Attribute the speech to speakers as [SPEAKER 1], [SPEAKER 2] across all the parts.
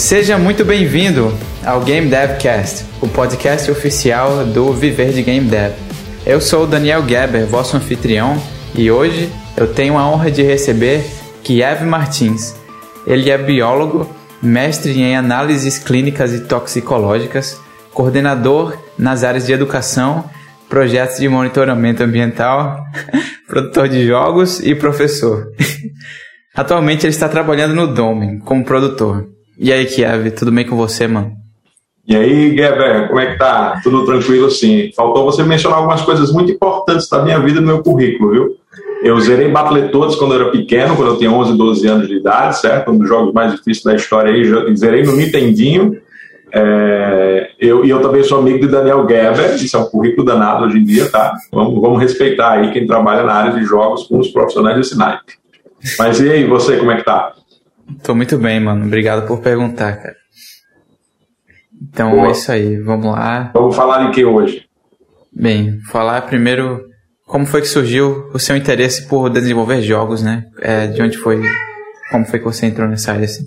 [SPEAKER 1] Seja muito bem-vindo ao Game Devcast, o podcast oficial do Viver de Game Dev. Eu sou o Daniel Geber, vosso anfitrião, e hoje eu tenho a honra de receber Kiev Martins. Ele é biólogo, mestre em análises clínicas e toxicológicas, coordenador nas áreas de educação, projetos de monitoramento ambiental, produtor de jogos e professor. Atualmente ele está trabalhando no Domen como produtor. E aí, Kiev, tudo bem com você, mano?
[SPEAKER 2] E aí, Geber, como é que tá? Tudo tranquilo sim. Faltou você mencionar algumas coisas muito importantes da minha vida no meu currículo, viu? Eu zerei Battletoads quando eu era pequeno, quando eu tinha 11, 12 anos de idade, certo? Um dos jogos mais difíceis da história aí. Zerei no Nintendinho. É, eu, e eu também sou amigo de Daniel Geber, isso é um currículo danado hoje em dia, tá? Vamos, vamos respeitar aí quem trabalha na área de jogos com os profissionais desse naipe. Mas e aí, você, como é que tá?
[SPEAKER 1] Tô muito bem, mano. Obrigado por perguntar, cara. Então Boa. é isso aí, vamos lá.
[SPEAKER 2] Vamos falar de que hoje?
[SPEAKER 1] Bem, falar primeiro como foi que surgiu o seu interesse por desenvolver jogos, né? É, de onde foi, como foi que você entrou nessa área assim?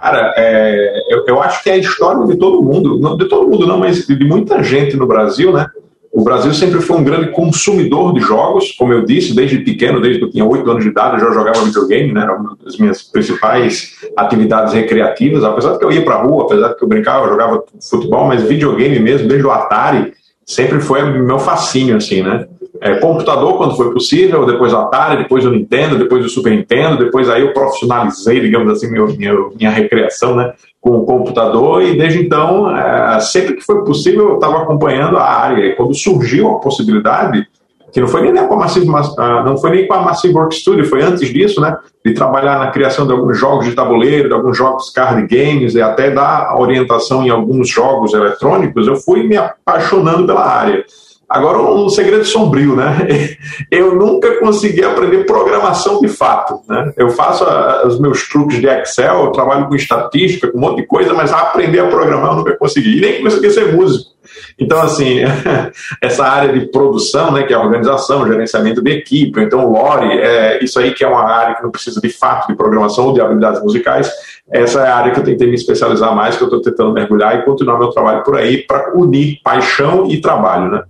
[SPEAKER 2] Cara, é, eu, eu acho que é a história de todo mundo, não de todo mundo não, mas de muita gente no Brasil, né? O Brasil sempre foi um grande consumidor de jogos, como eu disse, desde pequeno, desde que eu tinha 8 anos de idade, eu já jogava videogame, né? Era uma das minhas principais atividades recreativas, apesar de que eu ia para a rua, apesar de que eu brincava, eu jogava futebol, mas videogame mesmo, desde o Atari, sempre foi meu fascínio, assim, né? É, computador quando foi possível, depois o Atari, depois o Nintendo, depois o Super Nintendo, depois aí eu profissionalizei, digamos assim, meu, minha, minha recreação, né? Com o computador e desde então, é, sempre que foi possível, eu estava acompanhando a área. E quando surgiu a possibilidade, que não foi nem com a Massive, ah, não foi nem com a Massive Work Studio, foi antes disso, né, de trabalhar na criação de alguns jogos de tabuleiro, de alguns jogos card games e até dar orientação em alguns jogos eletrônicos, eu fui me apaixonando pela área. Agora, um segredo sombrio, né? Eu nunca consegui aprender programação de fato. Né? Eu faço a, os meus truques de Excel, eu trabalho com estatística, com um monte de coisa, mas aprender a programar eu nunca consegui. E nem consegui ser músico. Então, assim, essa área de produção, né, que é organização, gerenciamento de equipe, então o Lore, é, isso aí que é uma área que não precisa de fato de programação ou de habilidades musicais, essa é a área que eu tentei me especializar mais, que eu estou tentando mergulhar e continuar meu trabalho por aí para unir paixão e trabalho, né?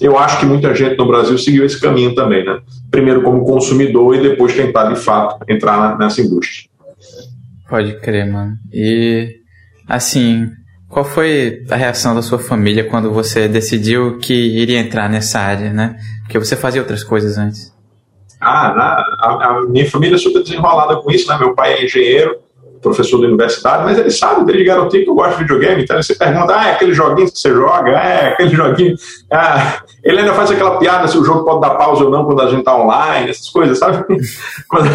[SPEAKER 2] Eu acho que muita gente no Brasil seguiu esse caminho também, né? Primeiro como consumidor e depois tentar de fato entrar nessa indústria.
[SPEAKER 1] Pode crer, mano. E assim, qual foi a reação da sua família quando você decidiu que iria entrar nessa área, né? Porque você fazia outras coisas antes.
[SPEAKER 2] Ah, na, a, a, minha família é super desenrolada com isso, né? Meu pai é engenheiro, professor da universidade, mas ele sabe desde garotinho que eu gosto de videogame, então ele se pergunta, ah, é aquele joguinho que você joga? É, aquele joguinho. Ah, ele ainda faz aquela piada se o jogo pode dar pausa ou não quando a gente tá online, essas coisas, sabe? quando,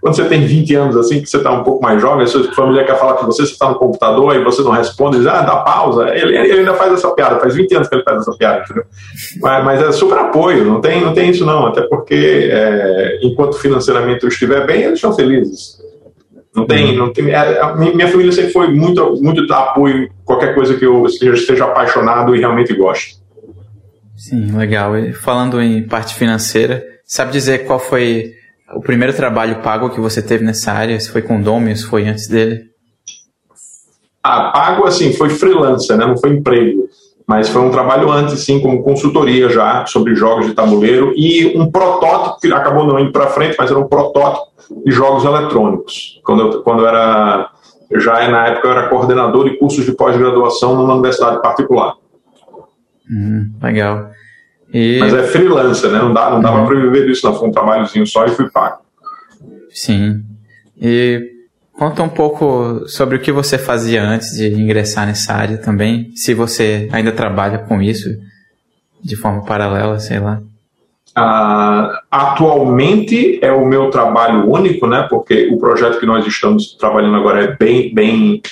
[SPEAKER 2] quando você tem 20 anos assim, que você tá um pouco mais jovem, a sua família quer falar com você, você tá no computador e você não responde, diz, ah, dá pausa. Ele, ele ainda faz essa piada, faz 20 anos que ele faz essa piada, entendeu? Mas, mas é super apoio, não tem, não tem isso não, até porque é, enquanto financeiramente eu estiver bem, eles estão felizes. Não tem, uhum. não tem. É, a, minha família sempre foi muito, muito apoio em qualquer coisa que eu esteja apaixonado e realmente goste.
[SPEAKER 1] Sim, legal. E falando em parte financeira, sabe dizer qual foi o primeiro trabalho pago que você teve nessa área? Se foi com o se foi antes dele?
[SPEAKER 2] Ah, pago assim, foi freelancer, né? Não foi emprego. Mas foi um trabalho antes, sim, como consultoria já sobre jogos de tabuleiro e um protótipo que acabou não indo para frente, mas era um protótipo de jogos eletrônicos. Quando eu, quando eu era, já na época eu era coordenador de cursos de pós-graduação numa universidade particular.
[SPEAKER 1] Hum, legal.
[SPEAKER 2] E... Mas é freelancer, né? Não dá, não dava uhum. para viver disso, não. Foi um trabalhozinho só e fui pago.
[SPEAKER 1] Sim. E conta um pouco sobre o que você fazia antes de ingressar nessa área também, se você ainda trabalha com isso de forma paralela, sei lá.
[SPEAKER 2] Uh, atualmente é o meu trabalho único, né? Porque o projeto que nós estamos trabalhando agora é bem, bem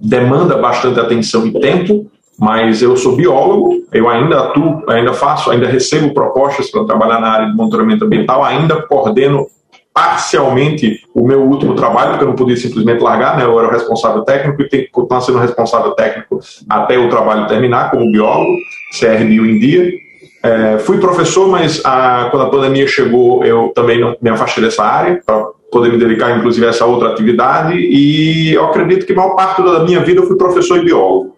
[SPEAKER 2] demanda bastante atenção e tempo. Mas eu sou biólogo, eu ainda atuo, ainda faço, ainda recebo propostas para trabalhar na área de monitoramento ambiental, ainda coordeno parcialmente o meu último trabalho, porque eu não podia simplesmente largar, né? eu era o responsável técnico e tenho que continuar sendo responsável técnico até o trabalho terminar como biólogo, CRBio em dia. É, fui professor, mas a, quando a pandemia chegou, eu também não me afastei dessa área para poder me dedicar, inclusive, a essa outra atividade. E eu acredito que a maior parte da minha vida eu fui professor e biólogo,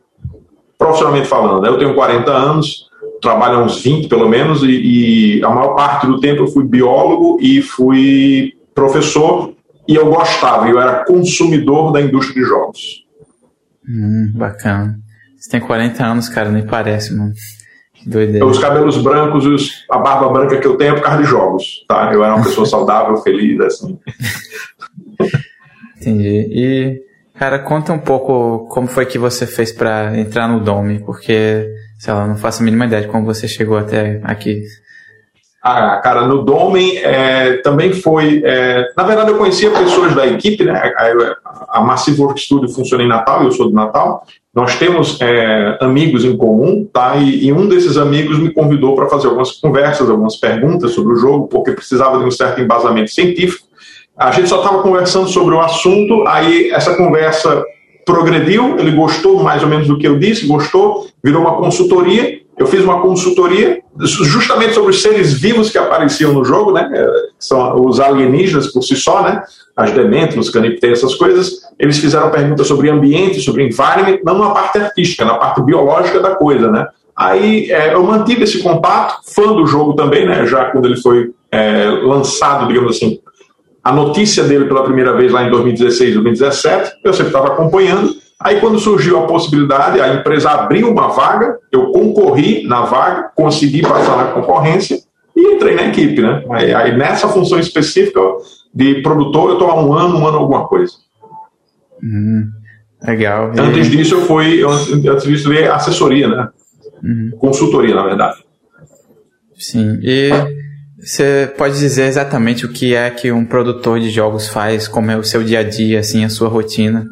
[SPEAKER 2] profissionalmente falando. Né? Eu tenho 40 anos, trabalho há uns 20 pelo menos, e, e a maior parte do tempo eu fui biólogo e fui professor, e eu gostava, eu era consumidor da indústria de jogos.
[SPEAKER 1] Hum, bacana. Você tem 40 anos, cara, nem parece, mano.
[SPEAKER 2] Doideira. Os cabelos brancos e a barba branca que eu tenho é por causa de jogos, tá? Eu era uma pessoa saudável, feliz, assim.
[SPEAKER 1] Entendi. E, cara, conta um pouco como foi que você fez para entrar no Dome, porque, sei lá, não faço a mínima ideia de como você chegou até aqui.
[SPEAKER 2] Ah, cara, no Domen é, também foi. É, na verdade, eu conhecia pessoas da equipe, né? A, a Massive Work Studio funciona em Natal, eu sou de Natal. Nós temos é, amigos em comum, tá? E, e, um desses amigos me convidou para fazer algumas conversas, algumas perguntas sobre o jogo, porque precisava de um certo embasamento científico. A gente só estava conversando sobre o assunto, aí essa conversa progrediu, ele gostou mais ou menos do que eu disse, gostou, virou uma consultoria. Eu fiz uma consultoria justamente sobre os seres vivos que apareciam no jogo, né? É, são os alienígenas por si só, né? As Dementros, Canipte, essas coisas. Eles fizeram perguntas sobre ambiente, sobre environment, não na parte artística, na parte biológica da coisa, né? Aí é, eu mantive esse contato, fã do jogo também, né? Já quando ele foi é, lançado, digamos assim, a notícia dele pela primeira vez lá em 2016, 2017, eu sempre estava acompanhando. Aí, quando surgiu a possibilidade, a empresa abriu uma vaga, eu concorri na vaga, consegui passar na concorrência e entrei na equipe, né? Aí, nessa função específica de produtor, eu estou há um ano, um ano alguma coisa.
[SPEAKER 1] Hum, legal.
[SPEAKER 2] E... Antes disso, eu fui, antes disso, eu assessoria, né? Uhum. Consultoria, na verdade.
[SPEAKER 1] Sim. E você pode dizer exatamente o que é que um produtor de jogos faz, como é o seu dia a dia, assim, a sua rotina?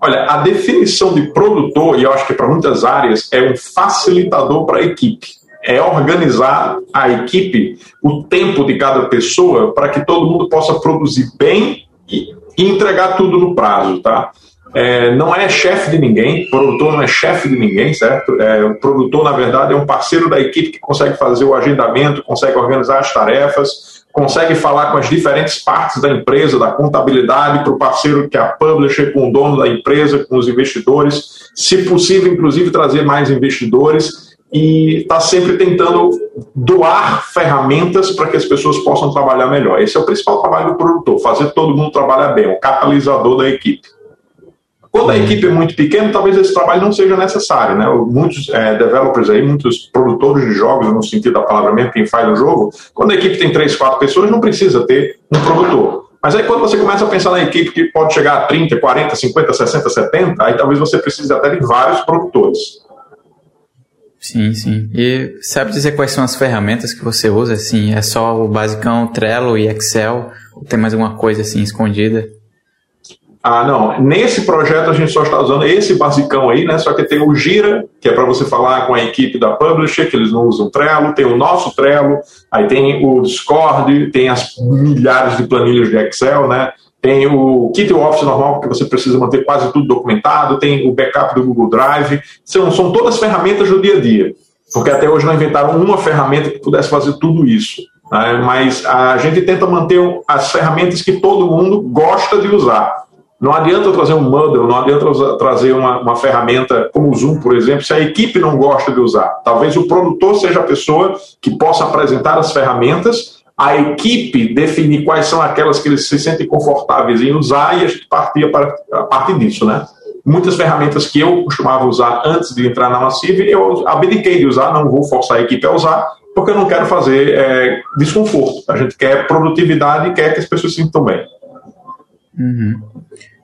[SPEAKER 2] Olha, a definição de produtor, e eu acho que para muitas áreas, é um facilitador para a equipe. É organizar a equipe, o tempo de cada pessoa, para que todo mundo possa produzir bem e entregar tudo no prazo, tá? É, não é chefe de ninguém, produtor não é chefe de ninguém, certo? É, o produtor, na verdade, é um parceiro da equipe que consegue fazer o agendamento, consegue organizar as tarefas, consegue falar com as diferentes partes da empresa, da contabilidade, para o parceiro que é a publisher, com o dono da empresa, com os investidores, se possível, inclusive, trazer mais investidores e está sempre tentando doar ferramentas para que as pessoas possam trabalhar melhor. Esse é o principal trabalho do produtor, fazer todo mundo trabalhar bem, o catalisador da equipe. Quando a equipe é muito pequena, talvez esse trabalho não seja necessário, né? Muitos é, developers aí, muitos produtores de jogos, no sentido da palavra mesmo, quem faz o jogo, quando a equipe tem três, quatro pessoas, não precisa ter um produtor. Mas aí quando você começa a pensar na equipe que pode chegar a 30, 40, 50, 60, 70, aí talvez você precise até de vários produtores.
[SPEAKER 1] Sim, sim. E sabe dizer quais são as ferramentas que você usa? Assim, é só o basicão Trello e Excel? Ou tem mais alguma coisa assim escondida?
[SPEAKER 2] Ah, não. Nesse projeto a gente só está usando esse basicão aí, né? Só que tem o Gira, que é para você falar com a equipe da Publisher, que eles não usam Trello, tem o nosso Trello, aí tem o Discord, tem as milhares de planilhas de Excel, né? Tem o Kit Office normal, que você precisa manter quase tudo documentado, tem o backup do Google Drive. São, são todas ferramentas do dia a dia. Porque até hoje não inventaram uma ferramenta que pudesse fazer tudo isso. Né? Mas a gente tenta manter as ferramentas que todo mundo gosta de usar. Não adianta trazer um model, não adianta trazer uma, uma ferramenta como o Zoom, por exemplo, se a equipe não gosta de usar. Talvez o produtor seja a pessoa que possa apresentar as ferramentas, a equipe definir quais são aquelas que eles se sentem confortáveis em usar e a gente partir a partir disso, né? Muitas ferramentas que eu costumava usar antes de entrar na Massive, eu abdiquei de usar, não vou forçar a equipe a usar, porque eu não quero fazer é, desconforto. A gente quer produtividade e quer que as pessoas se sintam bem.
[SPEAKER 1] Uhum.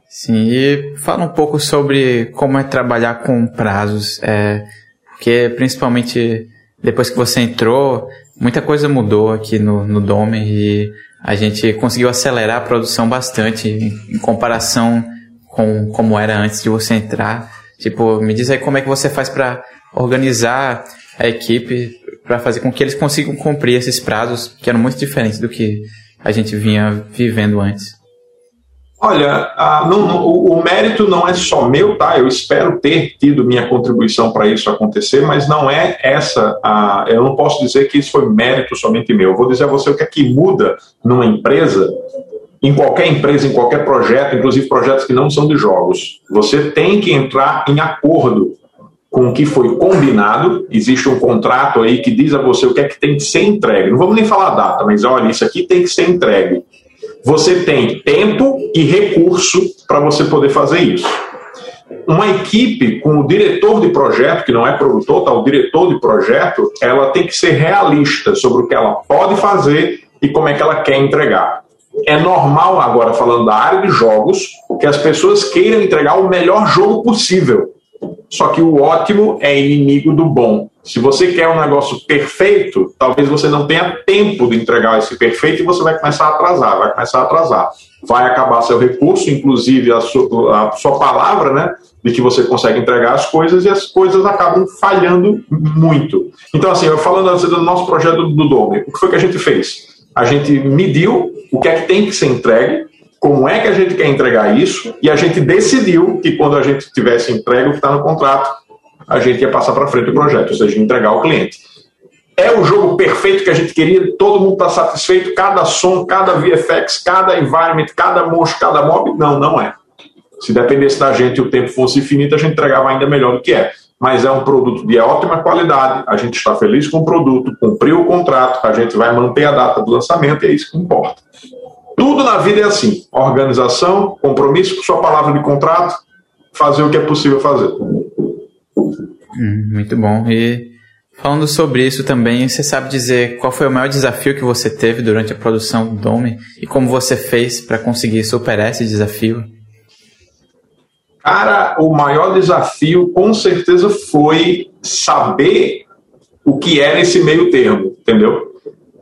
[SPEAKER 1] Sim, e fala um pouco sobre como é trabalhar com prazos, é, porque principalmente depois que você entrou, muita coisa mudou aqui no, no Dome e a gente conseguiu acelerar a produção bastante em, em comparação com como era antes de você entrar. Tipo, me diz aí como é que você faz para organizar a equipe para fazer com que eles consigam cumprir esses prazos que eram muito diferentes do que a gente vinha vivendo antes.
[SPEAKER 2] Olha, a, não, não, o, o, mérito não é só meu, tá? Eu espero ter tido minha contribuição para isso acontecer, mas não é essa. A, eu não posso dizer que isso foi mérito somente meu. Eu vou dizer a você o que é que muda numa empresa, em qualquer empresa, em qualquer projeto, inclusive projetos que não são de jogos. Você tem que entrar em acordo com o que foi combinado. Existe um contrato aí que diz a você o que é que tem que ser entregue. Não vamos nem falar a data, mas olha, isso aqui tem que ser entregue você tem tempo e recurso para você poder fazer isso. Uma equipe com o diretor de projeto, que não é produtor, tá, o diretor de projeto, ela tem que ser realista sobre o que ela pode fazer e como é que ela quer entregar. É normal, agora falando da área de jogos, que as pessoas queiram entregar o melhor jogo possível. Só que o ótimo é inimigo do bom. Se você quer um negócio perfeito, talvez você não tenha tempo de entregar esse perfeito e você vai começar a atrasar, vai começar a atrasar. Vai acabar seu recurso, inclusive a sua, a sua palavra, né? De que você consegue entregar as coisas e as coisas acabam falhando muito. Então, assim, eu falando assim, do nosso projeto do Dome, o que foi que a gente fez? A gente mediu o que é que tem que ser entregue, como é que a gente quer entregar isso, e a gente decidiu que quando a gente tivesse entregue o que está no contrato, a gente ia passar para frente o projeto, ou seja, entregar ao cliente. É o jogo perfeito que a gente queria, todo mundo está satisfeito, cada som, cada VFX, cada environment, cada monstro, cada mob? Não, não é. Se dependesse da gente e o tempo fosse infinito, a gente entregava ainda melhor do que é. Mas é um produto de ótima qualidade, a gente está feliz com o produto, cumpriu o contrato, a gente vai manter a data do lançamento e é isso que importa. Tudo na vida é assim: organização, compromisso com sua palavra de contrato, fazer o que é possível fazer.
[SPEAKER 1] Hum, muito bom. E falando sobre isso também, você sabe dizer qual foi o maior desafio que você teve durante a produção do Dome e como você fez para conseguir superar esse desafio?
[SPEAKER 2] Cara, o maior desafio com certeza foi saber o que era esse meio termo, entendeu?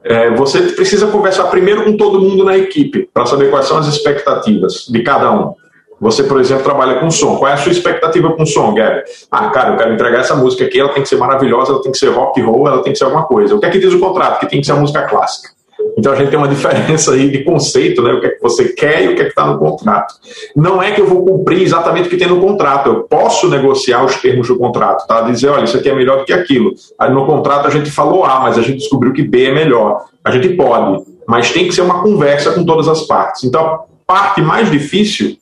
[SPEAKER 2] É, você precisa conversar primeiro com todo mundo na equipe para saber quais são as expectativas de cada um. Você, por exemplo, trabalha com som. Qual é a sua expectativa com som, Gary? Ah, cara, eu quero entregar essa música aqui, ela tem que ser maravilhosa, ela tem que ser rock and roll, ela tem que ser alguma coisa. O que é que diz o contrato? Que tem que ser a música clássica. Então a gente tem uma diferença aí de conceito, né? O que é que você quer e o que é que está no contrato. Não é que eu vou cumprir exatamente o que tem no contrato. Eu posso negociar os termos do contrato, tá? Dizer, olha, isso aqui é melhor do que aquilo. Aí no contrato a gente falou A, mas a gente descobriu que B é melhor. A gente pode, mas tem que ser uma conversa com todas as partes. Então a parte mais difícil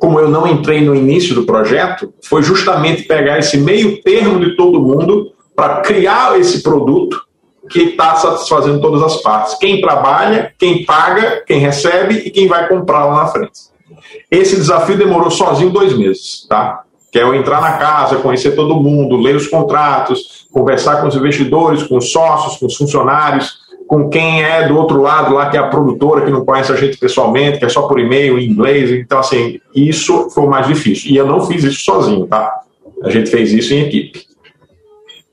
[SPEAKER 2] como eu não entrei no início do projeto, foi justamente pegar esse meio termo de todo mundo para criar esse produto que está satisfazendo todas as partes. Quem trabalha, quem paga, quem recebe e quem vai comprar lá na frente. Esse desafio demorou sozinho dois meses, tá? Que é eu entrar na casa, conhecer todo mundo, ler os contratos, conversar com os investidores, com os sócios, com os funcionários, com quem é do outro lado lá, que é a produtora, que não conhece a gente pessoalmente, que é só por e-mail, em inglês. Então, assim, isso foi o mais difícil. E eu não fiz isso sozinho, tá? A gente fez isso em equipe.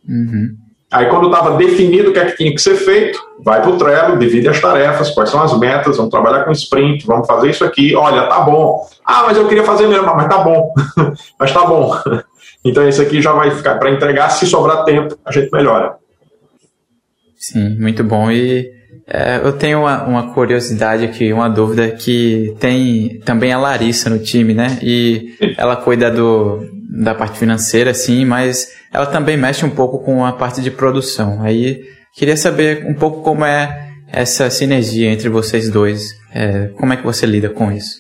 [SPEAKER 2] Uhum. Aí, quando estava definido o que é que tinha que ser feito, vai para o Trello, divide as tarefas, quais são as metas, vamos trabalhar com sprint, vamos fazer isso aqui. Olha, tá bom. Ah, mas eu queria fazer mesmo, mas tá bom. mas tá bom. então, esse aqui já vai ficar para entregar. Se sobrar tempo, a gente melhora.
[SPEAKER 1] Sim, muito bom. E é, eu tenho uma, uma, curiosidade aqui, uma dúvida que tem também a Larissa no time, né? E ela cuida do, da parte financeira, sim, mas ela também mexe um pouco com a parte de produção. Aí queria saber um pouco como é essa sinergia entre vocês dois. É, como é que você lida com isso?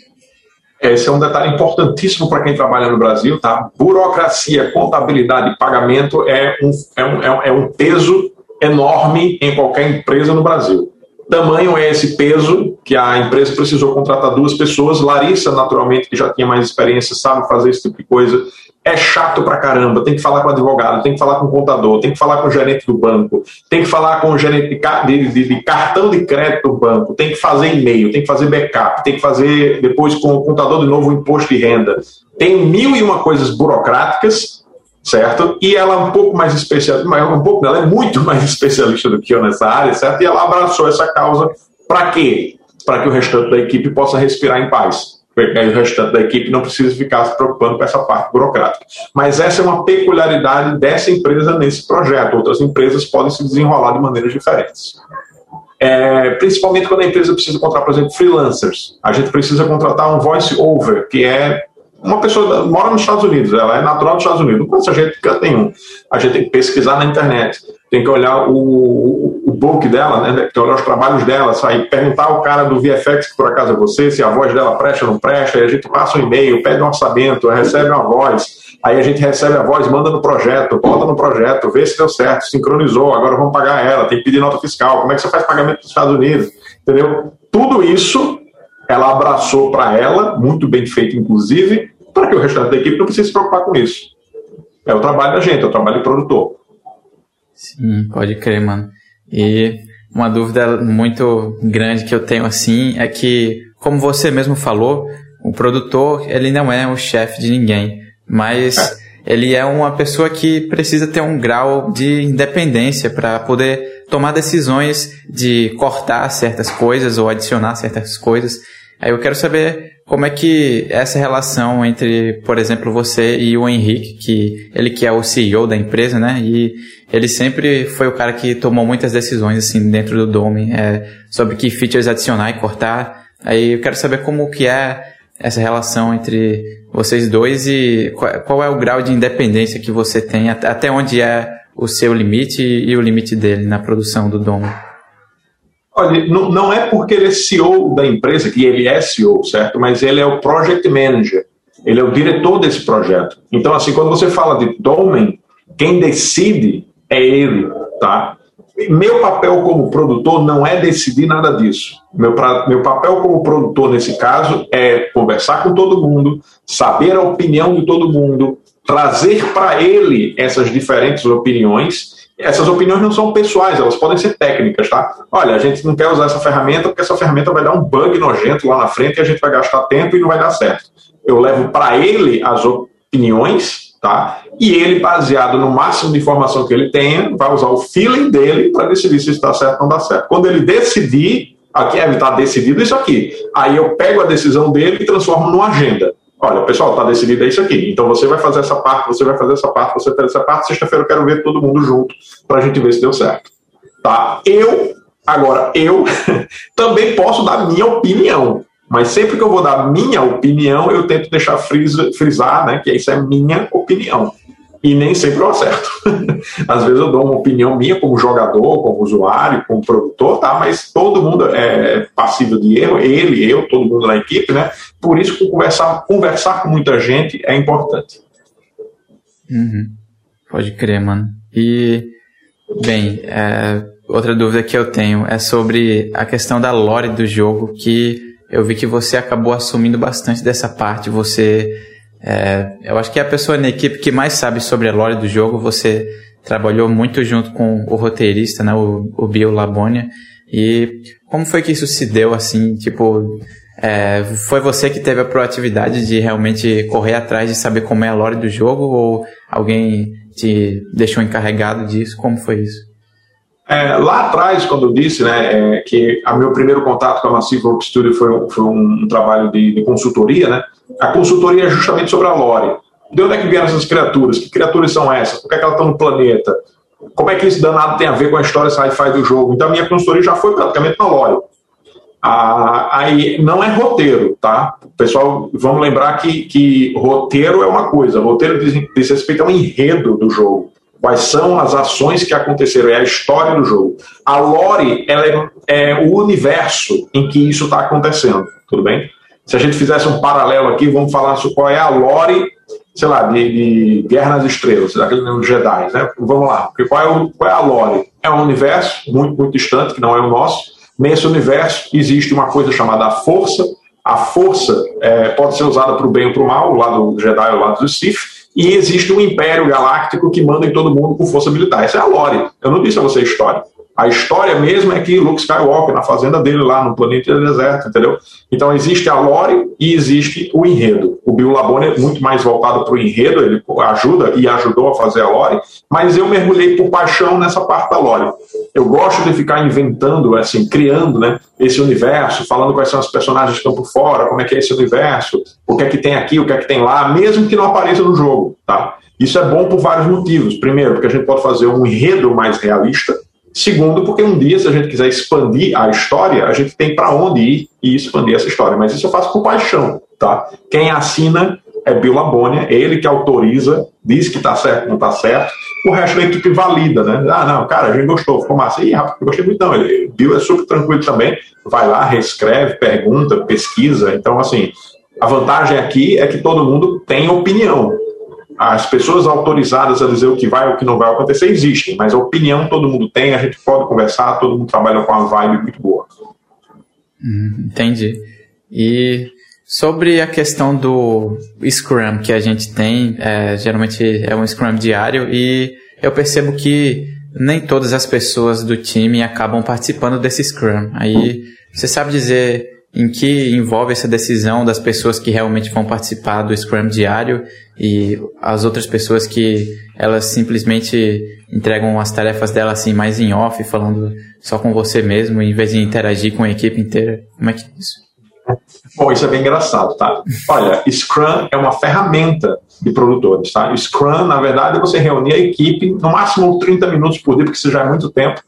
[SPEAKER 2] Esse é um detalhe importantíssimo para quem trabalha no Brasil, tá? Burocracia, contabilidade e pagamento é um, é um, é um peso enorme em qualquer empresa no Brasil. Tamanho é esse peso que a empresa precisou contratar duas pessoas. Larissa, naturalmente, que já tinha mais experiência, sabe fazer esse tipo de coisa. É chato pra caramba. Tem que falar com o advogado, tem que falar com o contador, tem que falar com o gerente do banco, tem que falar com o gerente de, de, de cartão de crédito do banco, tem que fazer e-mail, tem que fazer backup, tem que fazer depois com o contador de novo o imposto de renda. Tem mil e uma coisas burocráticas certo? E ela é um pouco mais especialista, um pouco, ela é muito mais especialista do que eu nessa área, certo? E ela abraçou essa causa para quê? Para que o restante da equipe possa respirar em paz. O restante da equipe não precisa ficar se preocupando com essa parte burocrática. Mas essa é uma peculiaridade dessa empresa nesse projeto. Outras empresas podem se desenrolar de maneiras diferentes. É, principalmente quando a empresa precisa contratar, por exemplo, freelancers. A gente precisa contratar um voice over, que é uma pessoa mora nos Estados Unidos, ela é natural dos Estados Unidos, não conhece a gente canto nenhum. A gente tem que pesquisar na internet, tem que olhar o, o book dela, né? Tem que olhar os trabalhos dela, sair, perguntar ao cara do VFX, que por acaso é você, se a voz dela presta ou não presta, aí a gente passa um e-mail, pede um orçamento, recebe uma voz, aí a gente recebe a voz, manda no projeto, bota no projeto, vê se deu certo, sincronizou, agora vamos pagar ela, tem que pedir nota fiscal, como é que você faz pagamento dos Estados Unidos, entendeu? Tudo isso ela abraçou para ela, muito bem feito, inclusive, para que o restante da equipe não precise se preocupar com isso. É o trabalho da gente, é o trabalho do produtor.
[SPEAKER 1] Sim, pode crer, mano. E uma dúvida muito grande que eu tenho assim é que, como você mesmo falou, o produtor ele não é o chefe de ninguém, mas ele é uma pessoa que precisa ter um grau de independência para poder tomar decisões de cortar certas coisas ou adicionar certas coisas. Aí eu quero saber como é que essa relação entre, por exemplo, você e o Henrique, que ele que é o CEO da empresa, né? E ele sempre foi o cara que tomou muitas decisões assim dentro do Dome é, sobre que features adicionar e cortar. Aí eu quero saber como que é essa relação entre vocês dois e qual, qual é o grau de independência que você tem, até onde é o seu limite e o limite dele na produção do Dome.
[SPEAKER 2] Olha, não, não é porque ele é CEO da empresa, que ele é CEO, certo? Mas ele é o project manager. Ele é o diretor desse projeto. Então, assim, quando você fala de Domain, quem decide é ele, tá? Meu papel como produtor não é decidir nada disso. Meu, pra, meu papel como produtor, nesse caso, é conversar com todo mundo, saber a opinião de todo mundo, trazer para ele essas diferentes opiniões essas opiniões não são pessoais, elas podem ser técnicas, tá? Olha, a gente não quer usar essa ferramenta porque essa ferramenta vai dar um bug nojento lá na frente e a gente vai gastar tempo e não vai dar certo. Eu levo para ele as opiniões, tá? E ele, baseado no máximo de informação que ele tenha, vai usar o feeling dele para decidir se está certo ou não dá certo. Quando ele decidir, aqui está decidido isso aqui. Aí eu pego a decisão dele e transformo numa agenda. Olha, pessoal, está decidido é isso aqui. Então você vai fazer essa parte, você vai fazer essa parte, você vai fazer essa parte. Sexta-feira eu quero ver todo mundo junto para a gente ver se deu certo. Tá? Eu, agora, eu também posso dar minha opinião. Mas sempre que eu vou dar minha opinião, eu tento deixar frisar, né, que isso é minha opinião e nem sempre eu acerto. Às vezes eu dou uma opinião minha como jogador, como usuário, como produtor, tá? Mas todo mundo é passível de erro, ele, eu, todo mundo na equipe, né? Por isso que conversar, conversar com muita gente é importante.
[SPEAKER 1] Uhum. Pode crer, mano. E, bem, é, outra dúvida que eu tenho é sobre a questão da lore do jogo, que eu vi que você acabou assumindo bastante dessa parte. Você é, eu acho que é a pessoa na equipe que mais sabe sobre a lore do jogo. Você trabalhou muito junto com o roteirista, né, o, o Bill Labonia. E como foi que isso se deu assim? Tipo, é, foi você que teve a proatividade de realmente correr atrás de saber como é a lore do jogo ou alguém te deixou encarregado disso? Como foi isso?
[SPEAKER 2] É, lá atrás, quando eu disse né, é, que a meu primeiro contato com a Massive Work Studio foi, um, foi um trabalho de, de, consultoria, né, a consultoria é justamente sobre a lore. De onde é que vieram essas criaturas? Que criaturas são essas? Por que, é que elas estão no planeta? Como é que esse danado tem a ver com a história sci-fi do jogo? Então a minha consultoria já foi praticamente na lore. Ah, aí não é roteiro, tá? Pessoal, vamos lembrar que, que roteiro é uma coisa, roteiro diz, diz respeito ao enredo do jogo quais são as ações que aconteceram, é a história do jogo. A lore ela é, é o universo em que isso está acontecendo, tudo bem? Se a gente fizesse um paralelo aqui, vamos falar sobre qual é a lore, sei lá, de, de Guerra nas Estrelas, daquele dos Jedi, né? Vamos lá, porque qual é, o, qual é a lore? É um universo muito, muito distante, que não é o nosso. Nesse universo existe uma coisa chamada Força. A Força é, pode ser usada para o bem ou para o mal, o lado do Jedi ou o lado do Sith e existe um império galáctico que manda em todo mundo com força militar. Essa é a lore. Eu não disse a você a história. A história mesmo é que Luke Skywalker, na fazenda dele lá no planeta deserto, entendeu? Então existe a lore e existe o enredo. O Bill Labone é muito mais voltado para o enredo, ele ajuda e ajudou a fazer a lore, mas eu mergulhei por paixão nessa parte da lore. Eu gosto de ficar inventando, assim, criando né, esse universo, falando quais são os personagens que estão por fora, como é que é esse universo, o que é que tem aqui, o que é que tem lá, mesmo que não apareça no jogo, tá? Isso é bom por vários motivos. Primeiro, porque a gente pode fazer um enredo mais realista, Segundo, porque um dia, se a gente quiser expandir a história, a gente tem para onde ir e expandir essa história. Mas isso eu faço por paixão, tá? Quem assina é Bill Labonia, ele que autoriza, diz que está certo, não está certo. O resto da equipe valida, né? Ah, não, cara, a gente gostou, ficou massa. Ih, rapaz, gostei muito, não. Ele, Bill é super tranquilo também, vai lá, reescreve, pergunta, pesquisa. Então, assim, a vantagem aqui é que todo mundo tem opinião. As pessoas autorizadas a dizer o que vai ou o que não vai acontecer existem, mas a opinião todo mundo tem, a gente pode conversar, todo mundo trabalha com uma vibe muito boa.
[SPEAKER 1] Hum, entendi. E sobre a questão do Scrum que a gente tem, é, geralmente é um Scrum diário, e eu percebo que nem todas as pessoas do time acabam participando desse Scrum. Aí você sabe dizer em que envolve essa decisão das pessoas que realmente vão participar do Scrum diário e as outras pessoas que elas simplesmente entregam as tarefas delas assim mais em off, falando só com você mesmo, em vez de interagir com a equipe inteira. Como é que é isso?
[SPEAKER 2] Bom, isso é bem engraçado, tá? Olha, Scrum é uma ferramenta de produtores, tá? Scrum, na verdade, é você reunir a equipe no máximo 30 minutos por dia, porque isso já é muito tempo.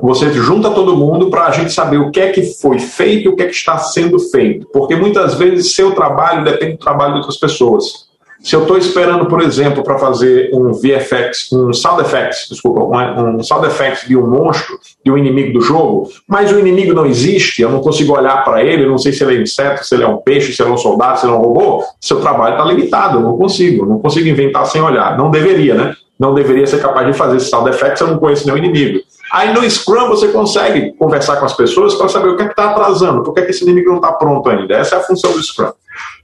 [SPEAKER 2] Você junta todo mundo para a gente saber o que é que foi feito e o que é que está sendo feito. Porque muitas vezes seu trabalho depende do trabalho de outras pessoas. Se eu estou esperando, por exemplo, para fazer um VFX, um sound effects, desculpa, um, sound effects de um monstro, de um inimigo do jogo, mas o inimigo não existe, eu não consigo olhar para ele, eu não sei se ele é inseto, se ele é um peixe, se ele é um soldado, se ele é um robô, seu trabalho está limitado, eu não consigo, eu não consigo inventar sem olhar. Não deveria, né? Não deveria ser capaz de fazer esse sound effects, eu não conheço nenhum inimigo. Aí no Scrum você consegue conversar com as pessoas para saber o que é está atrasando, por que, é que esse inimigo não está pronto ainda. Essa é a função do Scrum.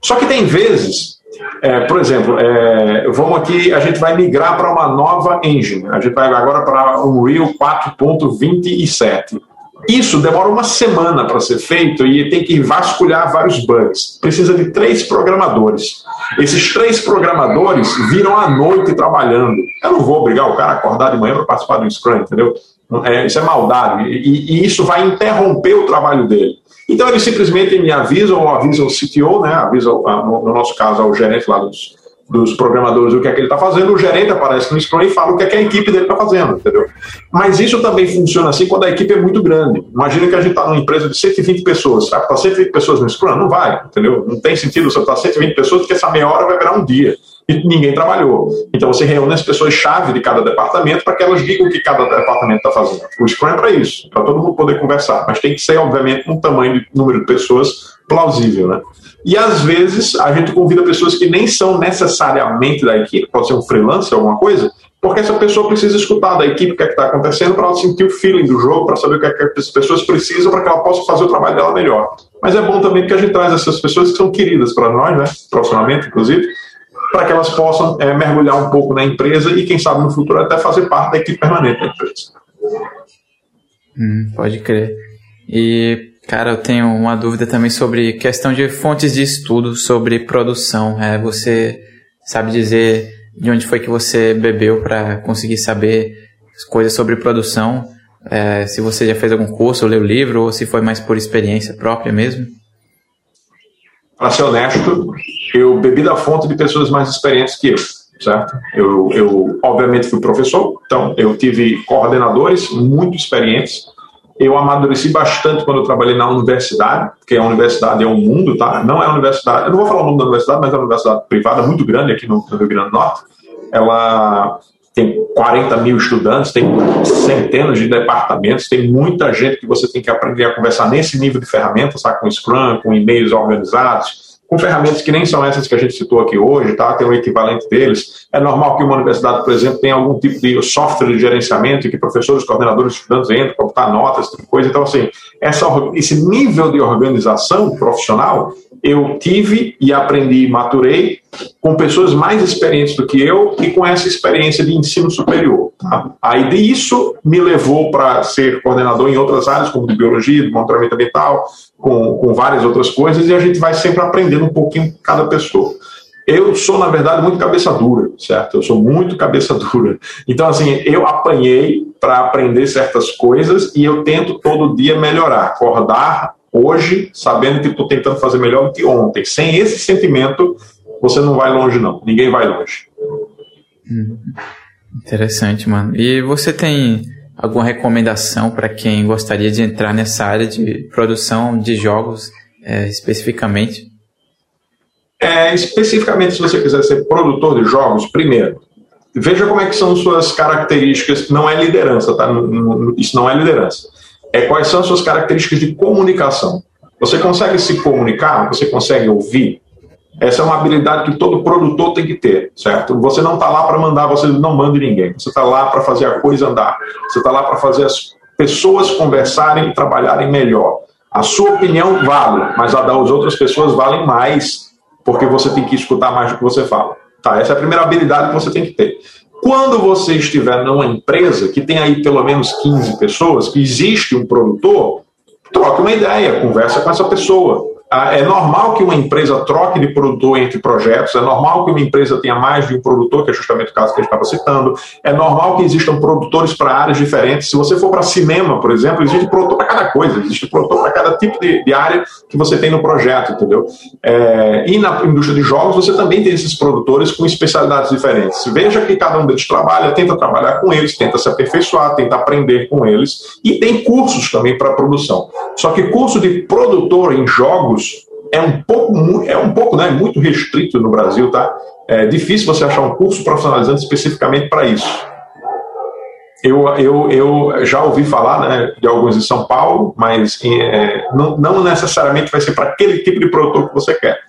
[SPEAKER 2] Só que tem vezes é, por exemplo, é, vamos aqui, a gente vai migrar para uma nova engine. A gente vai agora para o Unreal 4.27. Isso demora uma semana para ser feito e tem que vasculhar vários bugs. Precisa de três programadores. Esses três programadores viram à noite trabalhando. Eu não vou obrigar o cara a acordar de manhã para participar do Scrum, entendeu? É, isso é maldade. E, e, isso vai interromper o trabalho dele. Então eles simplesmente me avisam, ou avisam o CTO, né, avisam, ah, no nosso caso, ao gerente lá dos, dos programadores o que é que ele está fazendo, o gerente aparece no Scrum e fala o que é que a equipe dele está fazendo, entendeu? Mas isso também funciona assim quando a equipe é muito grande. Imagina que a gente está numa empresa de 120 pessoas, vai para 120 pessoas no Scrum? Não vai, entendeu? Não tem sentido você estar 120 pessoas, porque essa meia hora vai virar um dia e ninguém trabalhou. Então você reúne as pessoas-chave de cada departamento para que elas digam o que cada departamento está fazendo. O Scrum é para isso, para todo mundo poder conversar, mas tem que ser, obviamente, um tamanho de número de pessoas plausível, né? E às vezes a gente convida pessoas que nem são necessariamente da equipe, pode ser um freelancer, alguma coisa, porque essa pessoa precisa escutar da equipe o que é está acontecendo para ela sentir o feeling do jogo, para saber o que, é que as pessoas precisam para que ela possa fazer o trabalho dela melhor. Mas é bom também que a gente traz essas pessoas que são queridas para nós, né, profissionalmente, inclusive, para que elas possam é, mergulhar um pouco na empresa e, quem sabe, no futuro até fazer parte da equipe permanente da empresa.
[SPEAKER 1] Hum, pode crer. E, cara, eu tenho uma dúvida também sobre questão de fontes de estudo sobre produção. É, você sabe dizer de onde foi que você bebeu para conseguir saber coisas sobre produção? É, se você já fez algum curso, ou leu livro, ou se foi mais por experiência própria mesmo?
[SPEAKER 2] Para ser honesto, eu bebi da fonte de pessoas mais experientes que eu, certo? Eu, eu, obviamente, fui professor, então eu tive coordenadores muito experientes. Eu amadureci bastante quando eu trabalhei na universidade, porque a universidade é um mundo, tá? Não é a universidade, eu não vou falar o nome da universidade, mas é uma universidade privada muito grande aqui no, Rio Grande do Norte. Ela tem 40 mil estudantes, tem centenas de departamentos, tem muita gente que você tem que aprender a conversar nesse nível de ferramentas, tá? com Scrum, com e-mails organizados, com ferramentas que nem são essas que a gente citou aqui hoje, tá? tem o equivalente deles. É normal que uma universidade, por exemplo, tenha algum tipo de software de gerenciamento que professores, coordenadores, estudantes entram para botar notas, tipo coisa. Então, assim, essa, esse nível de organização profissional eu tive e aprendi e maturei com pessoas mais experientes do que eu e com essa experiência de ensino superior. Tá? Aí disso me levou para ser coordenador em outras áreas, como de biologia, de monitoramento ambiental, com, com várias outras coisas, e a gente vai sempre aprendendo um pouquinho com cada pessoa. Eu sou, na verdade, muito cabeça dura, certo? Eu sou muito cabeça dura. Então, assim, eu apanhei para aprender certas coisas e eu tento todo dia melhorar, acordar hoje sabendo que estou tentando fazer melhor do que ontem. Sem esse sentimento, você não vai longe, não. Ninguém vai longe.
[SPEAKER 1] Hum, interessante, mano. E você tem alguma recomendação para quem gostaria de entrar nessa área de produção de jogos é, especificamente?
[SPEAKER 2] É, especificamente, se você quiser ser produtor de jogos, primeiro, veja como é que são suas características. Não é liderança, tá? Isso não é liderança. É quais são as suas características de comunicação. Você consegue se comunicar? Você consegue ouvir? Essa é uma habilidade que todo produtor tem que ter, certo? Você não está lá para mandar, você não manda ninguém. Você está lá para fazer a coisa andar. Você está lá para fazer as pessoas conversarem e trabalharem melhor. A sua opinião vale, mas a das outras pessoas valem mais, porque você tem que escutar mais do que você fala. Tá, essa é a primeira habilidade que você tem que ter. Quando você estiver numa empresa que tem aí pelo menos 15 pessoas, que existe um produtor, troque uma ideia, conversa com essa pessoa. Ah, é normal que uma empresa troque de produtor entre projetos, é normal que uma empresa tenha mais de um produtor, que é justamente o caso que a gente estava citando, é normal que existam produtores para áreas diferentes. Se você for para cinema, por exemplo, existe produtor para cada coisa, existe produtor para cada tipo de, de, área que você tem no projeto, entendeu? É, e na indústria de jogos você também tem esses produtores com especialidades diferentes. Veja que cada um deles trabalha, tenta trabalhar com eles, tenta se aperfeiçoar, tenta aprender com eles, e tem cursos também para produção. Só que curso de produtor em jogos é um pouco, é um pouco, né, muito restrito no Brasil, tá? É difícil você achar um curso profissionalizante especificamente para isso. Eu, eu, eu já ouvi falar né, de alguns em São Paulo, mas é, não, não necessariamente vai ser para aquele tipo de produtor que você quer.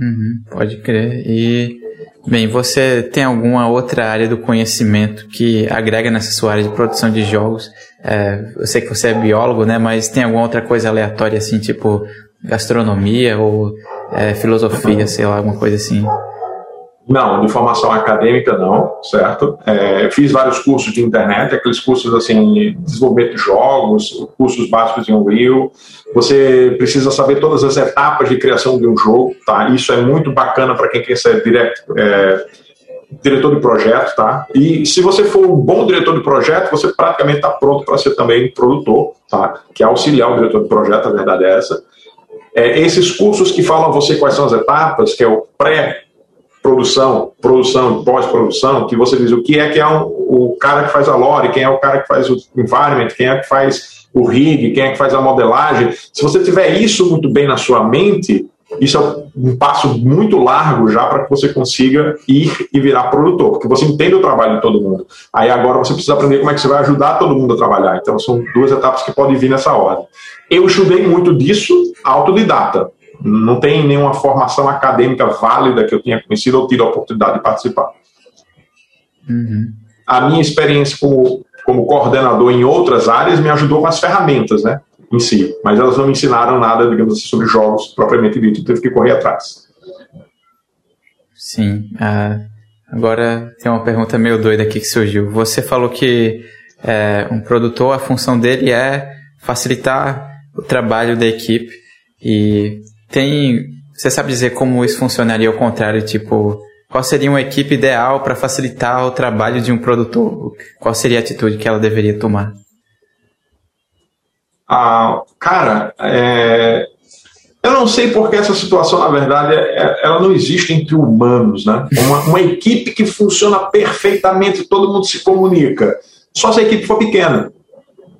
[SPEAKER 1] Uhum, pode crer. E, bem, você tem alguma outra área do conhecimento que agrega nessa sua área de produção de jogos? É, eu sei que você é biólogo, né? Mas tem alguma outra coisa aleatória, assim, tipo gastronomia ou é, filosofia, sei lá, alguma coisa assim?
[SPEAKER 2] Não, de formação acadêmica não, certo? É, fiz vários cursos de internet, aqueles cursos assim, de desenvolvimento de jogos, cursos básicos em Unreal. Você precisa saber todas as etapas de criação de um jogo, tá? Isso é muito bacana para quem quer ser direct, é, diretor de projeto, tá? E se você for um bom diretor de projeto, você praticamente está pronto para ser também produtor, tá? Que é auxiliar o diretor de projeto, a verdade é essa. É, esses cursos que falam a você quais são as etapas, que é o pré produção, produção pós-produção, que você diz o que é que é um, o cara que faz a lore, quem é o cara que faz o environment, quem é que faz o rig, quem é que faz a modelagem. Se você tiver isso muito bem na sua mente, isso é um passo muito largo já para que você consiga ir e virar produtor, porque você entende o trabalho de todo mundo. Aí agora você precisa aprender como é que você vai ajudar todo mundo a trabalhar. Então são duas etapas que podem vir nessa ordem. Eu estudei muito disso autodidata não tem nenhuma formação acadêmica válida que eu tenha conhecido ou tido a oportunidade de participar. Uhum. A minha experiência como, como coordenador em outras áreas me ajudou com as ferramentas, né, em si, mas elas não me ensinaram nada, digamos assim, sobre jogos propriamente dito, teve que correr atrás.
[SPEAKER 1] Sim. Uh, agora tem uma pergunta meio doida aqui que surgiu. Você falou que é, um produtor, a função dele é facilitar o trabalho da equipe e tem. Você sabe dizer como isso funcionaria ao contrário? Tipo, qual seria uma equipe ideal para facilitar o trabalho de um produtor? Qual seria a atitude que ela deveria tomar?
[SPEAKER 2] Ah, cara, é... eu não sei porque essa situação, na verdade, é, é... ela não existe entre humanos, né? Uma, uma equipe que funciona perfeitamente, todo mundo se comunica. Só se a equipe for pequena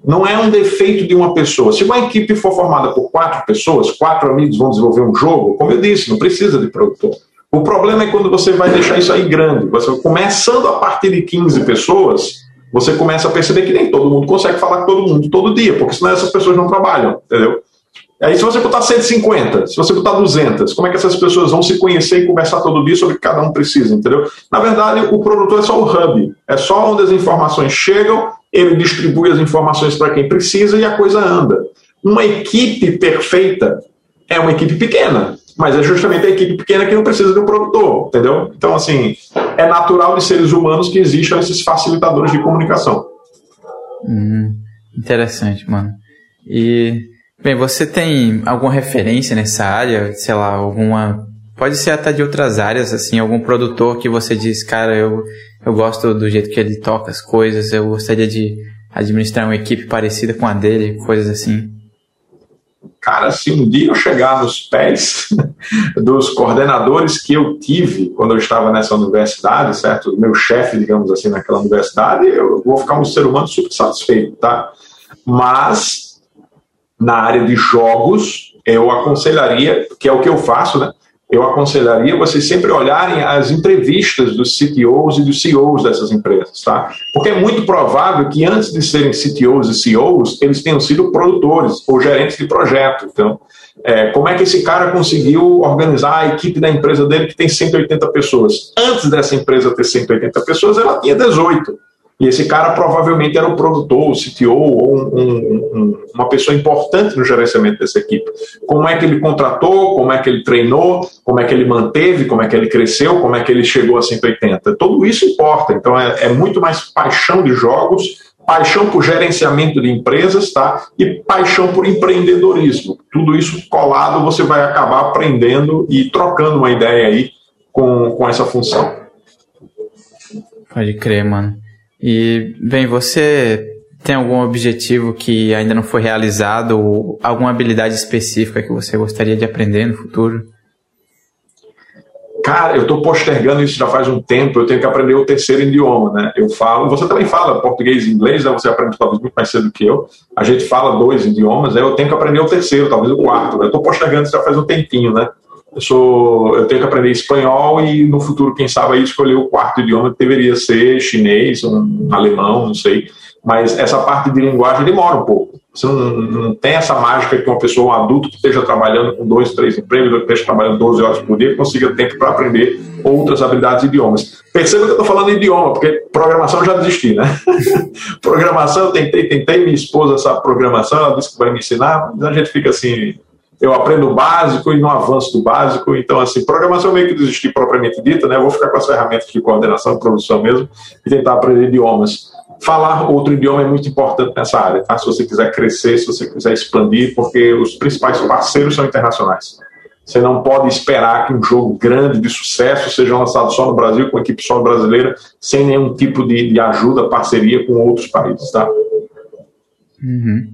[SPEAKER 2] não é um defeito de uma pessoa. Se uma equipe for formada por quatro pessoas, quatro amigos vão desenvolver um jogo, como eu disse, não precisa de produtor. O problema é quando você vai deixar isso aí grande. Você, começando a partir de 15 pessoas, você começa a perceber que nem todo mundo consegue falar com todo mundo todo dia, porque senão essas pessoas não trabalham, entendeu? Aí se você botar 150, se você botar 200, como é que essas pessoas vão se conhecer e conversar todo dia sobre o que cada um precisa, entendeu? Na verdade, o produtor é só o hub, é só onde as informações chegam ele distribui as informações para quem precisa e a coisa anda. Uma equipe perfeita é uma equipe pequena, mas é justamente a equipe pequena que não precisa de um produtor, entendeu? Então, assim, é natural de seres humanos que existam esses facilitadores de comunicação.
[SPEAKER 1] Hum, interessante, mano. E, bem, você tem alguma referência nessa área? Sei lá, alguma. Pode ser até de outras áreas, assim, algum produtor que você diz, cara, eu eu gosto do jeito que ele toca as coisas, eu gostaria de administrar uma equipe parecida com a dele, coisas assim.
[SPEAKER 2] Cara, se um dia eu chegar nos pés dos coordenadores que eu tive quando eu estava nessa universidade, certo? Meu chefe, digamos assim, naquela universidade, eu vou ficar um ser humano super satisfeito, tá? Mas, na área de jogos, eu aconselharia, que é o que eu faço, né? eu aconselharia vocês sempre olharem as entrevistas dos CTOs e dos CEOs dessas empresas, tá? Porque é muito provável que antes de serem CTOs e CEOs, eles tenham sido produtores ou gerentes de projeto. Então, é, como é que esse cara conseguiu organizar a equipe da empresa dele que tem 180 pessoas? Antes dessa empresa ter 180 pessoas, ela tinha 18. E esse cara provavelmente era o produtor, o CTO ou um, um, uma pessoa importante no gerenciamento dessa equipe. Como é que ele contratou, como é que ele treinou, como é que ele manteve, como é que ele cresceu, como é que ele chegou a 180. Tudo isso importa. Então é, é muito mais paixão de jogos, paixão por gerenciamento de empresas, tá? E paixão por empreendedorismo. Tudo isso colado você vai acabar aprendendo e trocando uma ideia aí com, com essa função.
[SPEAKER 1] Pode crer, mano. E, bem, você tem algum objetivo que ainda não foi realizado ou alguma habilidade específica que você gostaria de aprender no futuro?
[SPEAKER 2] Cara, eu estou postergando isso já faz um tempo. Eu tenho que aprender o terceiro idioma, né? Eu falo, você também fala português e inglês, né? Você aprende talvez muito mais cedo que eu. A gente fala dois idiomas, né? Eu tenho que aprender o terceiro, talvez o quarto. Eu estou postergando isso já faz um tempinho, né? Eu, sou, eu tenho que aprender espanhol e no futuro, quem sabe, aí escolher o quarto idioma que deveria ser chinês, um alemão, não sei. Mas essa parte de linguagem demora um pouco. Você não, não tem essa mágica que uma pessoa, um adulto que esteja trabalhando com dois, três empregos, que esteja trabalhando 12 horas por dia, consiga tempo para aprender outras habilidades de idiomas. Perceba que eu estou falando idioma, porque programação já desisti, né? programação, eu tentei, tentei, minha esposa sabe programação, ela disse que vai me ensinar, mas a gente fica assim, eu aprendo o básico e não avanço do básico. Então, assim, programação meio que desistir propriamente dita, né? Eu vou ficar com as ferramentas de coordenação e produção mesmo e tentar aprender idiomas. Falar outro idioma é muito importante nessa área, tá? Se você quiser crescer, se você quiser expandir, porque os principais parceiros são internacionais. Você não pode esperar que um jogo grande de sucesso seja lançado só no Brasil, com equipe só brasileira, sem nenhum tipo de, de ajuda, parceria com outros países, tá?
[SPEAKER 1] Uhum.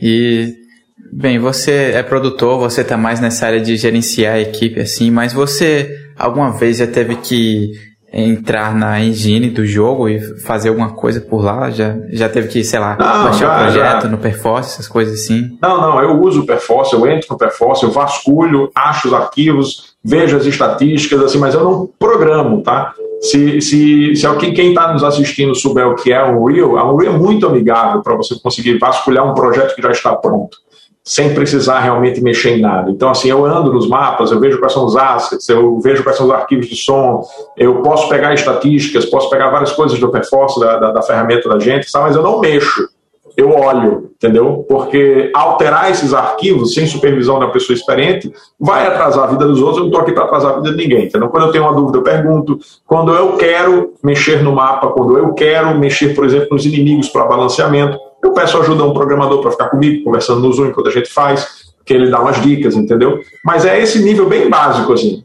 [SPEAKER 1] E Bem, você é produtor, você está mais nessa área de gerenciar a equipe, assim, mas você alguma vez já teve que entrar na engine do jogo e fazer alguma coisa por lá? Já, já teve que, sei lá, não, baixar já, o projeto já. no Perforce, essas coisas assim?
[SPEAKER 2] Não, não, eu uso o Perforce, eu entro no Perforce, eu vasculho, acho os arquivos, vejo as estatísticas, assim, mas eu não programo, tá? Se, se, se alguém, quem está nos assistindo souber o que é o Unreal, a Unreal é muito amigável para você conseguir vasculhar um projeto que já está pronto sem precisar realmente mexer em nada. Então, assim, eu ando nos mapas, eu vejo quais são os assets, eu vejo quais são os arquivos de som, eu posso pegar estatísticas, posso pegar várias coisas do performance da, da, da ferramenta da gente, sabe? mas eu não mexo, eu olho, entendeu? Porque alterar esses arquivos sem supervisão da pessoa experiente vai atrasar a vida dos outros, eu não estou aqui para atrasar a vida de ninguém, entendeu? Quando eu tenho uma dúvida, eu pergunto. Quando eu quero mexer no mapa, quando eu quero mexer, por exemplo, nos inimigos para balanceamento, eu peço ajuda a um programador para ficar comigo, conversando no Zoom enquanto a gente faz, que ele dá umas dicas, entendeu? Mas é esse nível bem básico, assim.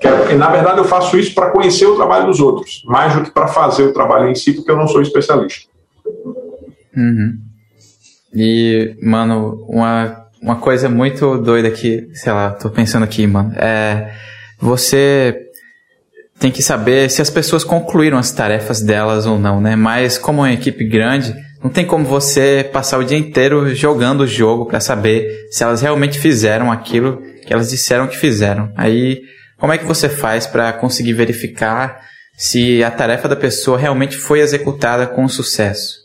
[SPEAKER 2] Que é, na verdade, eu faço isso para conhecer o trabalho dos outros, mais do que para fazer o trabalho em si, porque eu não sou especialista.
[SPEAKER 1] Uhum. E, mano, uma, uma coisa muito doida que, sei lá, tô pensando aqui, mano, é. Você tem que saber se as pessoas concluíram as tarefas delas ou não, né? Mas como é uma equipe grande, não tem como você passar o dia inteiro jogando o jogo para saber se elas realmente fizeram aquilo que elas disseram que fizeram. Aí, como é que você faz para conseguir verificar se a tarefa da pessoa realmente foi executada com sucesso?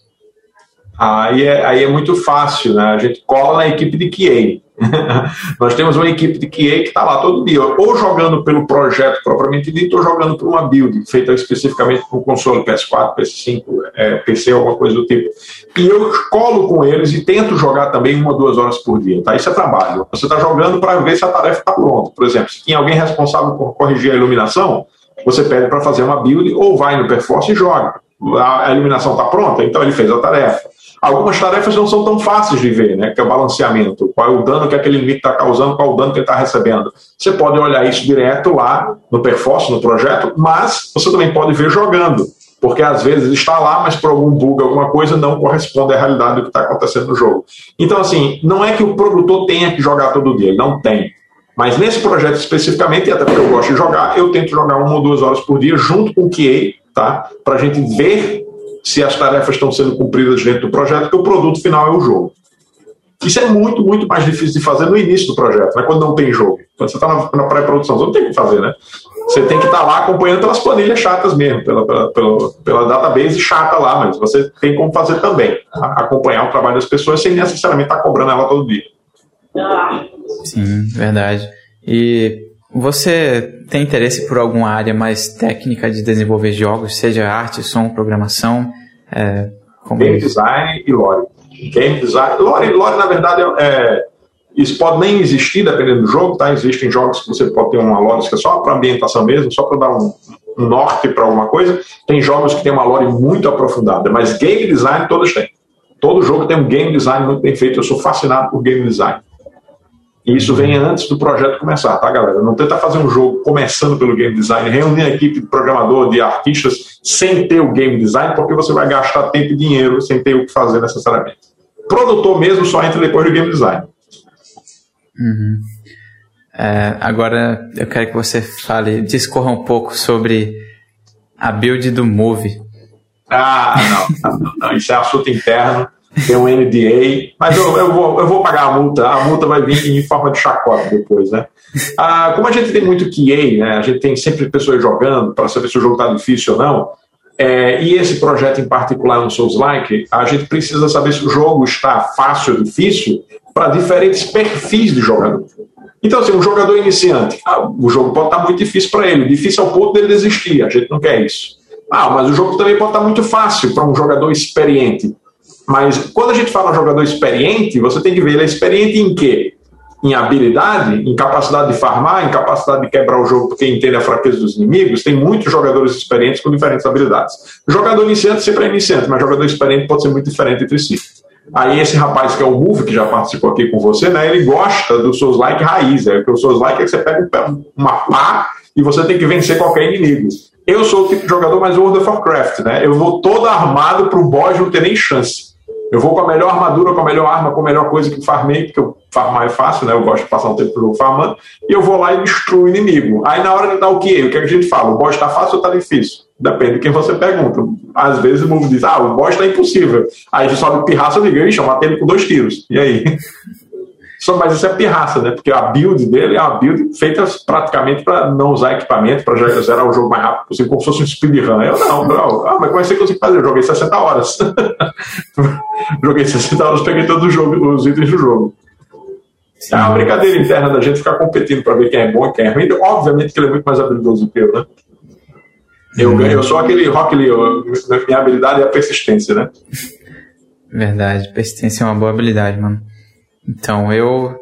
[SPEAKER 2] Aí é, aí é muito fácil, né? A gente cola na equipe de QA. Nós temos uma equipe de QA que está lá todo dia, ou jogando pelo projeto propriamente dito, ou jogando por uma build, feita especificamente para o console PS4, PS5, é, PC, alguma coisa do tipo. E eu colo com eles e tento jogar também uma, duas horas por dia. Tá? Isso é trabalho. Você está jogando para ver se a tarefa está pronta. Por exemplo, se tem alguém responsável por corrigir a iluminação, você pede para fazer uma build ou vai no Perforce e joga. A iluminação está pronta, então ele fez a tarefa Algumas tarefas não são tão fáceis de ver, né? Que é o balanceamento. Qual é o dano que aquele inimigo está causando, qual é o dano que ele está recebendo. Você pode olhar isso direto lá no Perforce, no projeto, mas você também pode ver jogando. porque às vezes está lá, mas por algum bug, alguma coisa, não corresponde à realidade do que está acontecendo no jogo. Então, assim, não é que o produtor tenha que jogar todo dia, ele não tem. Mas nesse projeto especificamente, e até porque eu gosto de jogar, eu tento jogar uma ou duas horas por dia junto com o QA, tá? Para a gente ver se as tarefas estão sendo cumpridas dentro do projeto, porque o produto final é o jogo. Isso é muito, muito mais difícil de fazer no início do projeto, né? quando não tem jogo. Quando você está na, na pré-produção, você não tem o que fazer, né? Você tem que estar tá lá acompanhando pelas planilhas chatas mesmo, pela, pela, pela, pela, database chata lá, mas você tem como fazer também. Tá? Acompanhar o trabalho das pessoas sem necessariamente estar tá cobrando ela todo dia.
[SPEAKER 1] Sim, verdade. E você tem interesse por alguma área mais técnica de desenvolver jogos, seja arte, som, programação?
[SPEAKER 2] É, Game design e lore. Game design. Lore, lore na verdade, é, é isso pode nem existir, dependendo do jogo, tá? Existem jogos que você pode ter uma lore que é só para ambientação mesmo, só para dar um, um norte para alguma coisa. Tem jogos que tem uma lore muito aprofundada, mas game design todos têm. Todo jogo tem um game design muito bem feito. Eu sou fascinado por game design. E isso vem antes do projeto começar, tá, galera? Não tenta fazer um jogo começando pelo game design, reunir a equipe de programador, de artistas, sem ter o game design, porque você vai gastar tempo e dinheiro sem ter o que fazer necessariamente. Produtor mesmo só entra depois do game design.
[SPEAKER 1] Uhum. É, agora eu quero que você fale, discorra um pouco sobre a build do Move.
[SPEAKER 2] Ah, não, não, não isso é assunto interno, tem um NDA, mas eu, eu, vou, eu vou pagar a multa, a multa vai vir em forma de chacota depois, né? Ah, como a gente tem muito QA, né, a gente tem sempre pessoas jogando para saber se o jogo está difícil ou não, é, e esse projeto em particular no Souls-like, a gente precisa saber se o jogo está fácil ou difícil para diferentes perfis de jogador. Então, assim, um jogador iniciante, ah, o jogo pode estar tá muito difícil para ele, difícil ao ponto dele desistir, a gente não quer isso. Ah, mas o jogo também pode estar tá muito fácil para um jogador experiente. Mas quando a gente fala jogador experiente, você tem que ver ele é experiente em quê? em habilidade, em capacidade de farmar, em capacidade de quebrar o jogo porque entende a fraqueza dos inimigos, tem muitos jogadores experientes com diferentes habilidades. O jogador iniciante sempre é iniciante, mas jogador experiente pode ser muito diferente entre si. Aí esse rapaz que é o Move, que já participou aqui com você, né, ele gosta do Souls Like raiz, é porque o Souls Like é que você pega uma pá e você tem que vencer qualquer inimigo. Eu sou o tipo de jogador mais World of Warcraft, né? Eu vou todo armado pro boss não ter nem chance. Eu vou com a melhor armadura, com a melhor arma, com a melhor coisa que farmei, porque eu farmar é fácil, né? Eu gosto de passar um tempo farmando, e eu vou lá e destruo o inimigo. Aí na hora de dar o quê? O que, é que a gente fala? O boss tá fácil ou tá difícil? Depende de quem você pergunta. Às vezes o mundo diz, ah, o boss tá impossível. Aí você sobe pirraça e diga, ixi, eu matei ele com dois tiros. E aí? Só, mas isso é pirraça, né? Porque a build dele é uma build feita praticamente para não usar equipamento, para zerar o jogo mais rápido possível, como se fosse um speedrun. Eu não, não. Ah, mas como é que você consegue fazer? Eu joguei 60 horas. joguei 60 horas, peguei todos os itens do jogo. Sim. É uma brincadeira interna da gente ficar competindo para ver quem é bom e quem é ruim. Obviamente que ele é muito mais habilidoso do que eu, né? Eu, hum. eu sou aquele Rock Lee, minha habilidade é a persistência, né?
[SPEAKER 1] Verdade, persistência é uma boa habilidade, mano. Então, eu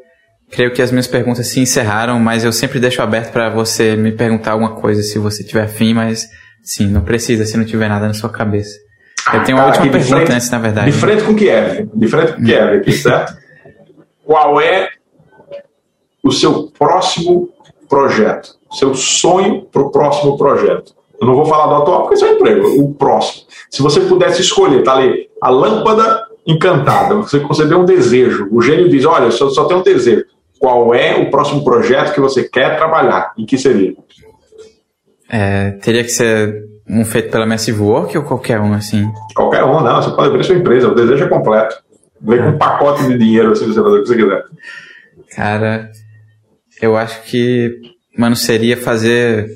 [SPEAKER 1] creio que as minhas perguntas se encerraram, mas eu sempre deixo aberto para você me perguntar alguma coisa se você tiver afim, mas sim, não precisa se não tiver nada na sua cabeça. Eu tenho uma última pergunta frente, antes, na verdade.
[SPEAKER 2] De frente com Kiev, de frente com Kiev aqui, certo? Qual é o seu próximo projeto? Seu sonho para o próximo projeto? Eu não vou falar do atual porque isso é um emprego, o próximo. Se você pudesse escolher, tá ali, a lâmpada encantada, você concedeu um desejo. O gênio diz: Olha, só, só tem um desejo. Qual é o próximo projeto que você quer trabalhar? E que seria?
[SPEAKER 1] É, teria que ser um feito pela Massive Work ou qualquer um, assim?
[SPEAKER 2] Qualquer um, não. Você pode abrir sua empresa, o desejo é completo. Vem com um pacote de dinheiro, assim, você fazer o que você quiser.
[SPEAKER 1] Cara, eu acho que, mano, seria fazer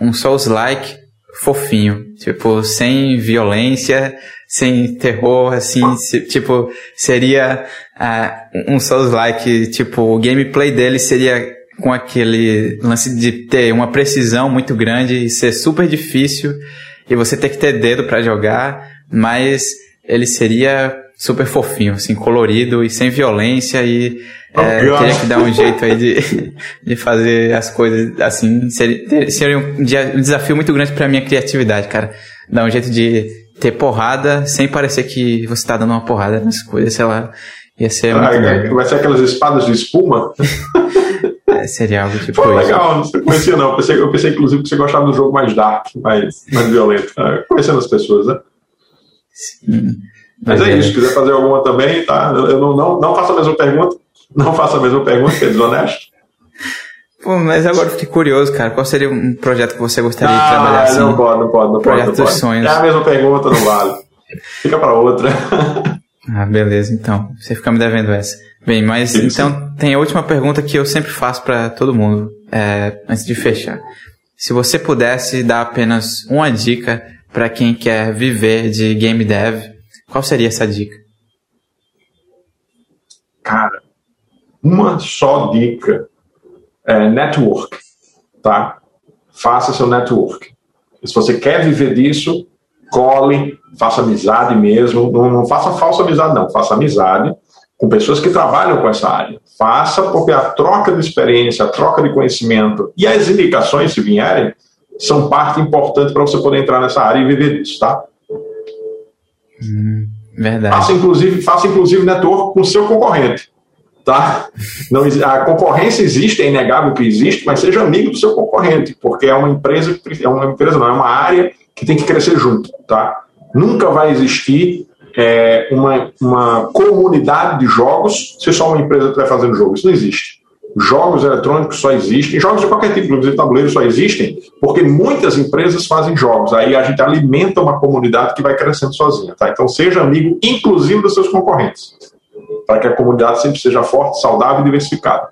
[SPEAKER 1] um Souls-like fofinho. Tipo, sem violência, sem terror, assim, se, tipo, seria uh, um Souls-like, tipo, o gameplay dele seria com aquele lance de ter uma precisão muito grande e ser super difícil e você ter que ter dedo para jogar, mas ele seria super fofinho, assim, colorido e sem violência e é, teria que dar um jeito aí de, de fazer as coisas assim. Seria, seria um, um desafio muito grande para minha criatividade, cara. Dar um jeito de ter porrada sem parecer que você tá dando uma porrada nas coisas, sei lá. Ia ser ah,
[SPEAKER 2] muito Vai ser aquelas espadas de espuma?
[SPEAKER 1] Seria algo tipo.
[SPEAKER 2] Pô, legal, não conhecia não. Eu pensei, eu pensei, inclusive, que você gostava do jogo mais dark, mais, mais violento. É, conhecendo as pessoas, né? Sim. Mas é, é isso, se quiser fazer alguma também, tá? Eu não, não, não faça a mesma pergunta. Não faça a mesma pergunta, que é desonesto.
[SPEAKER 1] Pô, mas agora fiquei curioso, cara. Qual seria um projeto que você gostaria ah, de trabalhar assim?
[SPEAKER 2] Não pode, não pode, não
[SPEAKER 1] projeto
[SPEAKER 2] pode. Projeto
[SPEAKER 1] dos sonhos.
[SPEAKER 2] É a mesma pergunta, não vale. Fica para outra.
[SPEAKER 1] ah, beleza, então. Você fica me devendo essa. Bem, mas Isso. então tem a última pergunta que eu sempre faço para todo mundo, é, antes de fechar. Se você pudesse dar apenas uma dica para quem quer viver de game dev, qual seria essa dica?
[SPEAKER 2] Cara, uma só dica é network, tá? Faça seu network. Se você quer viver disso, cole, faça amizade mesmo. Não, não faça falsa amizade, não. Faça amizade com pessoas que trabalham com essa área. Faça, porque a troca de experiência, a troca de conhecimento e as indicações, se vierem, são parte importante para você poder entrar nessa área e viver disso, tá?
[SPEAKER 1] Hum, verdade.
[SPEAKER 2] Faça inclusive, faça inclusive network com seu concorrente tá? Não, a concorrência existe, é inegável que existe, mas seja amigo do seu concorrente, porque é uma empresa, é uma empresa não, é uma área que tem que crescer junto, tá? Nunca vai existir é, uma, uma comunidade de jogos se só uma empresa estiver fazendo jogo. Isso não existe. Jogos eletrônicos só existem, jogos de qualquer tipo, inclusive tabuleiros, só existem porque muitas empresas fazem jogos. Aí a gente alimenta uma comunidade que vai crescendo sozinha. Tá? Então seja amigo, inclusive, dos seus concorrentes para que a comunidade sempre seja forte, saudável e diversificada.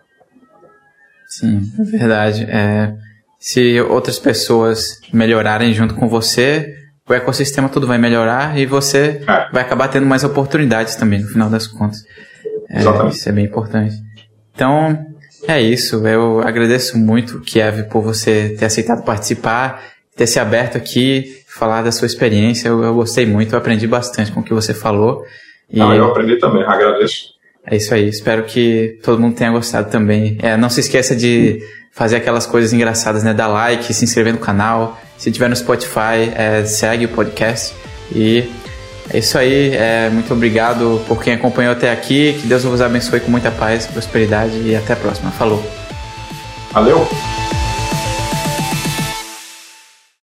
[SPEAKER 1] Sim, é verdade. É, se outras pessoas melhorarem junto com você, o ecossistema todo vai melhorar e você é. vai acabar tendo mais oportunidades também, no final das contas. É, Exatamente. Isso é bem importante. Então, é isso. Eu agradeço muito, Kiev, por você ter aceitado participar, ter se aberto aqui, falar da sua experiência. Eu, eu gostei muito, eu aprendi bastante com o que você falou.
[SPEAKER 2] E eu aprendi também, agradeço.
[SPEAKER 1] É isso aí, espero que todo mundo tenha gostado também. É, não se esqueça de fazer aquelas coisas engraçadas, né? Dar like, se inscrever no canal. Se tiver no Spotify, é, segue o podcast. E é isso aí. É, muito obrigado por quem acompanhou até aqui. Que Deus vos abençoe com muita paz, prosperidade e até a próxima. Falou.
[SPEAKER 2] Valeu!